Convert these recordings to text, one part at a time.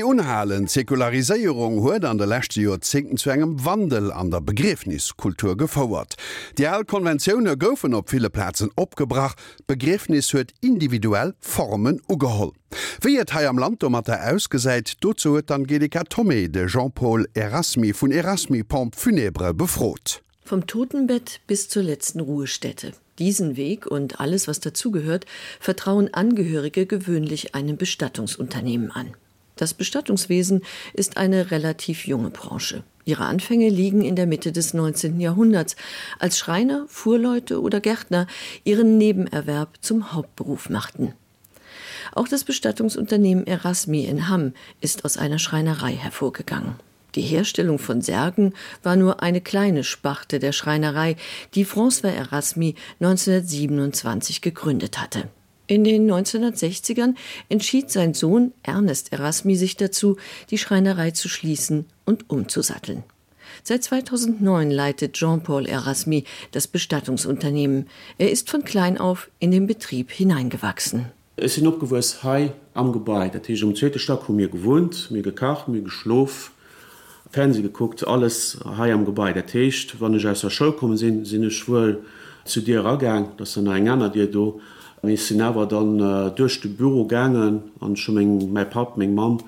Die unhalen Säkularisierung huet an der lechte Jozinken zu engem Wandel an der Begriffniskultur gefauerert. Die Allkonventionune goufen op viele Plätzen opgebracht, Begriffnis huet individuell Formen ugeholl. Wie hai am Land mat er ausgesäit, Angelika Tomé de Jean-Paul Erasmi vun Erasmi Pomp Funebre befrot. Vom Totenbett bis zur letzten Ruhestätte. Diesen Weg und alles, was dazugehört, vertrauen Angehörige gewöhnlich einem Bestattungsunternehmen an. Das Bestattungswesen ist eine relativ junge Branche. Ihre Anfänge liegen in der Mitte des 19. Jahrhunderts, als Schreiner, Fuhrleute oder Gärtner ihren Nebenerwerb zum Hauptberuf machten. Auch das Bestattungsunternehmen Erasmi in Hamm ist aus einer Schreinerei hervorgegangen. Die Herstellung von Särgen war nur eine kleine Sparte der Schreinerei, die François Erasmi 1927 gegründet hatte. In den 1960ern entschied sein Sohn Ernest Erasmi sich dazu, die Schreinerei zu schließen und umzusatteln. Seit 2009 leitet Jean-Paul Erasmi das Bestattungsunternehmen. Er ist von klein auf in den Betrieb hineingewachsen. Es sind opgewus Hai am Gebäude. Ich um zweite Stock mir gewohnt, mir gekacht, mir geschlof, Fernseh geguckt, alles Hai am Gebäude techt. Wann ich aus der Schul kommen sind, sind ich wohl zu dir ergang, dass er ein Änner dir mir sinn awer dann äh, durch de Büro gangen an schon eng mei pap még Mam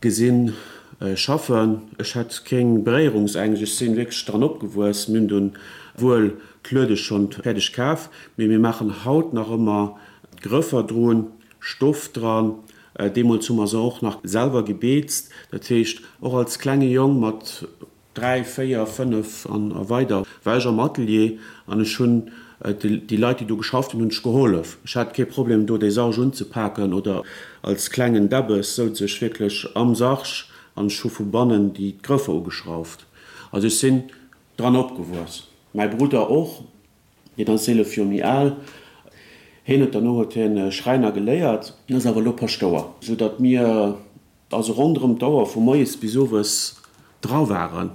gesinn äh, schaffen. Ech hat keng Berehrungsengeg sinn weg dran opgewus mün hun wouel klödech schon pädech kaf mir mir machen haut nach immer Griffer droen Stoff dran. Äh, Demo zummer so auch nach selber gebetst dat techt och als kleine Jong mat drei Féier fünf an weiter. Weiger Matelier an schon die, die Leute die du geschafft und geholf ich hat kein Problem du de Sargen zu packen oder als kleinen Dabbes so sech wirklich am Sach an Schufe bannen die Griffe geschrauft also ich sind dran abgewurst mein Bruder auch die dann Seele für mir all. Hinet dann nur den Schreiner geleiert. Das aber Lopperstauer so dat mir also rundem Dauer vom mees bis sowas drauf waren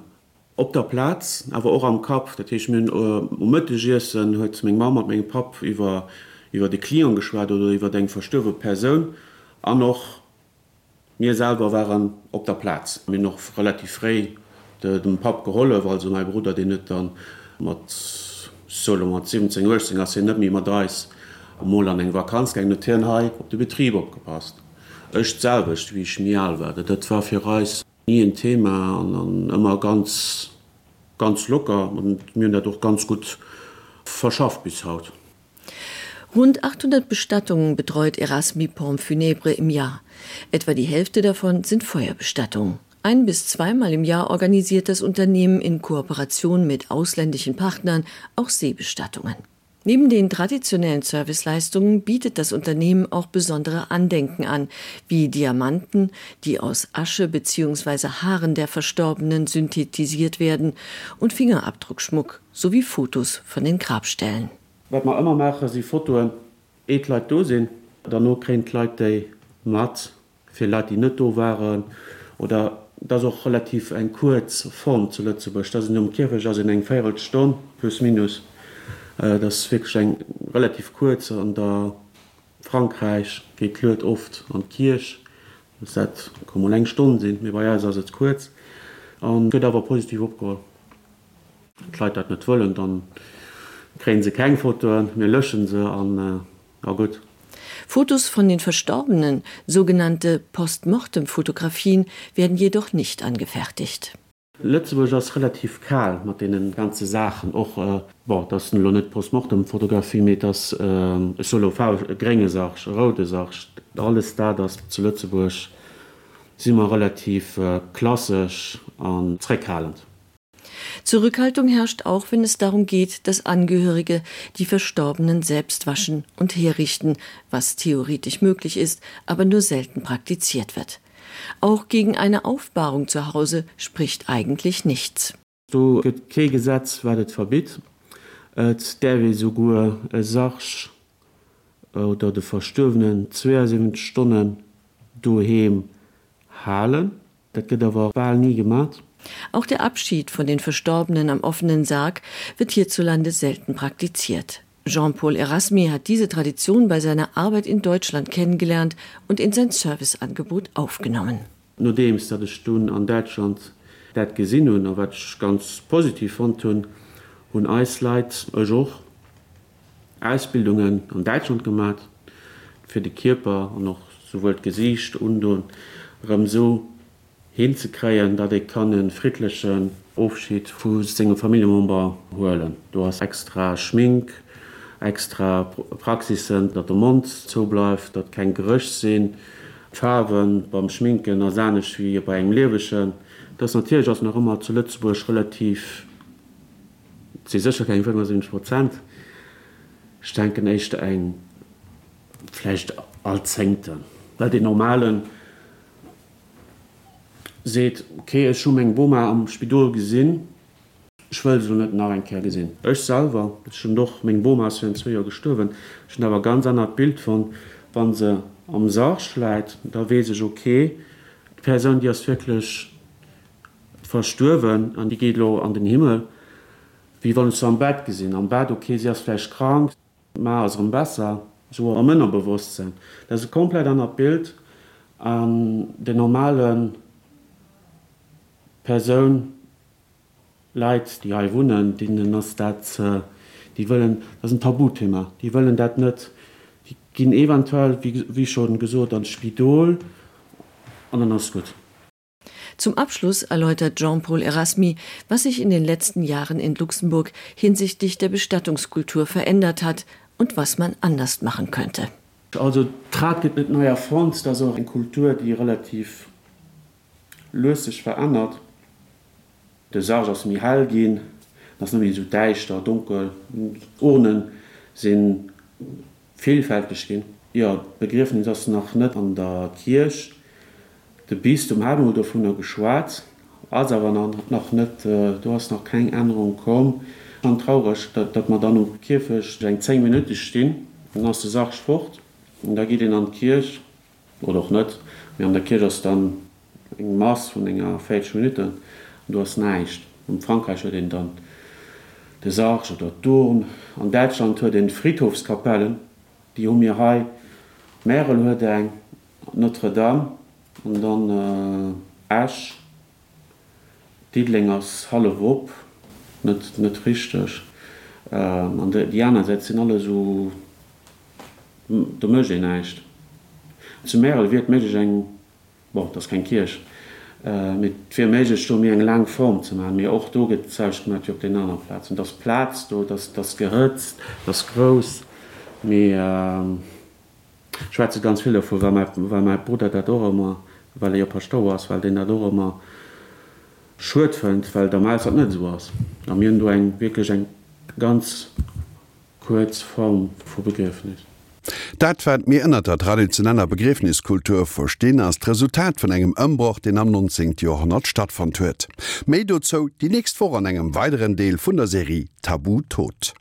op der Platz aber auch am Kap dat ich mir umëttessen hue Ma mégem pap über über die Klion geschwert oder über den verstöwe Person. An noch mir selber waren op der Platz. Mir noch relativ frei de, dem pap geholle weil so mein Bruder den net dann mat solo 17 Uhr immer dreis Mo an eng Vakanz eng Ternhai op de Betrieb opgepasst. Ech selbecht wie ich mir werde, dat war fir Reis. Nie ein Thema und dann immer ganz ganz locker und mir dadurch ganz gut verschafft bis haut. Rund 800 Bestattungen betreut Erasmi Pom Funebre im Jahr. Etwa die Hälfte davon sind Feuerbestattungen. Ein bis zweimal im Jahr organisiert das Unternehmen in Kooperation mit ausländischen Partnern auch Seebestattungen. Neben den traditionellen Serviceleistungen bietet das Unternehmen auch besondere Andenken an, wie Diamanten, die aus Asche bzw. Haaren der Verstorbenen synthetisiert werden und Fingerabdruckschmuck sowie Fotos von den Grabstellen. Was man immer mache sie Foto ekleid dosinn, da nur kein Kleid matt für Leute die netto waren oder das auch relativ ein kurz Form zuletzt das um Kirche in eng Fe Stunde plus minus. Äh, das Fischenk relativ kurz an der Frankreich geklört oft an Kirsch seit kom leng Stunden sind mir war ja kurz gött aber positiv opgeholt. Kleid dat net wollen, dann kreen se kein Foto mir löschen se an äh, gut. Fotos von den Verstorbenen, sogenannte Postmortemfotografien, werden jedoch nicht angefertigt. Letzteburg ist relativ kal mit denen ganze Sachen auch äh, boah, das lo net postmortem Fotografie mit das äh, solo geringe Sach rote Sach alles da das zu Lützeburg sind immer relativ äh, klassisch an zweckhalend. Zurückhaltung herrscht auch, wenn es darum geht, dass Angehörige die Verstorbenen selbst waschen und herrichten, was theoretisch möglich ist, aber nur selten praktiziert wird. Auch gegen eine Aufbahrung zu Hause spricht eigentlich nichts. So Gesetz werdet verbit der wie so sag oder de verstöwenen 27 Stunden du he halen dat geht aber ball nie gemacht. Auch der Abschied von den Verstorbenen am offenen Sarg wird hierzulande selten praktiziert. Jean-Paul Erasmi hat diese Tradition bei seiner Arbeit in Deutschland kennengelernt und in sein Serviceangebot aufgenommen. Nur dem ist dat Stunden an Deutschland dat gesinn hun wat ganz positiv von tun hun Eisleit auch Ausbildungen an Deutschland gemacht für die Körper und noch sowohl gesicht und und so hinzukreien, dat ich den friedlichen Aufschied vu Familienmember holen. Du hast extra Schmink, extra Praxisen, dat der Mund zobleif, dat kein Gerücht sinn, Farben beim Schminken er sanisch wie bei eng leweschen. Das natürlich aus noch immer zu Lützburg relativ sicher kein 75 Prozent denken echt eng vielleicht alszenngten. weil den normalen seht okay es schon eng Boma am Spidol gesinn, schwëll so net nach enker gesinn. Ech selber schon doch még Bomas en Zwier gestøwen, schon aber ganz anert Bild von wann se am Saach schleit, da we sech okay, d Person die as wirklich verstöwen an die Gelo an den Himmel, wie wann so am Bett gesinn, am Bett okay sie asläch krank, ma as am besser, so am männer bewusst sind das se komplett an Bild an den normalen person Leid die all wohnen denen das dat äh, die wollen das ein tabuthema die wollen dat net die gehen eventuell wie, wie schon gesucht an spidol und dann ist gut. Zum Abschluss erläutert Jean-Paul Erasmi, was sich in den letzten Jahren in Luxemburg hinsichtlich der Bestattungskultur verändert hat und was man anders machen könnte. Also trat gibt mit neuer Fonds, da auch eine Kultur, die relativ lösig verändert de Sarge ass mir hell gin, dats no so deichter dunkel Ohnen sinn vielfältig gin. Ja begriffen das nach net an der Kirch. De bist um haben oder vun der Geschwarz, as noch net äh, du hast noch keine Änderung kom. an traurig, dat, dat man dann um Kirfech eng 10 minute stehn, dann hast du sagst fort und da geht den an Kirch oder auch net. Wir an der Kirche dann eng Maß von enger 5 Minuten du hast neicht. Um Frankreich oder den dann de Sarge oder Don an Deutschland hue den Friedhofskapellen die um mir hai Merel hue eng Notre Dame und dann äh, Ash Diedlingers Halle Wupp net net richtig. Äh, an äh, Diana se sind alle so de Mge neicht. Zu Merel wird mé eng das kein Kirsch äh, mit vier mir eng lang Form zu machen mir auch do gezeigt mat op den anderen Platz und das Platz do das, das gerötzt, das groß mir äh, Schweizer ganz viel davor war mein, war mein Bruder der immer weil er paar Sto war, weil den der immer schuld fand, weil damals hat net so was. Am mir du eng wirklich eng ganz kurz Form vorbegriffen ist. Dat fährt mir ënner der traditioneller Begriffniskultur verstehen als Resultat von engem ëmbroch den am 19. Jahrhundert stattfand huet. Medo zo die nächst vor an engem weiteren Deel vun der Serie Tabu tot.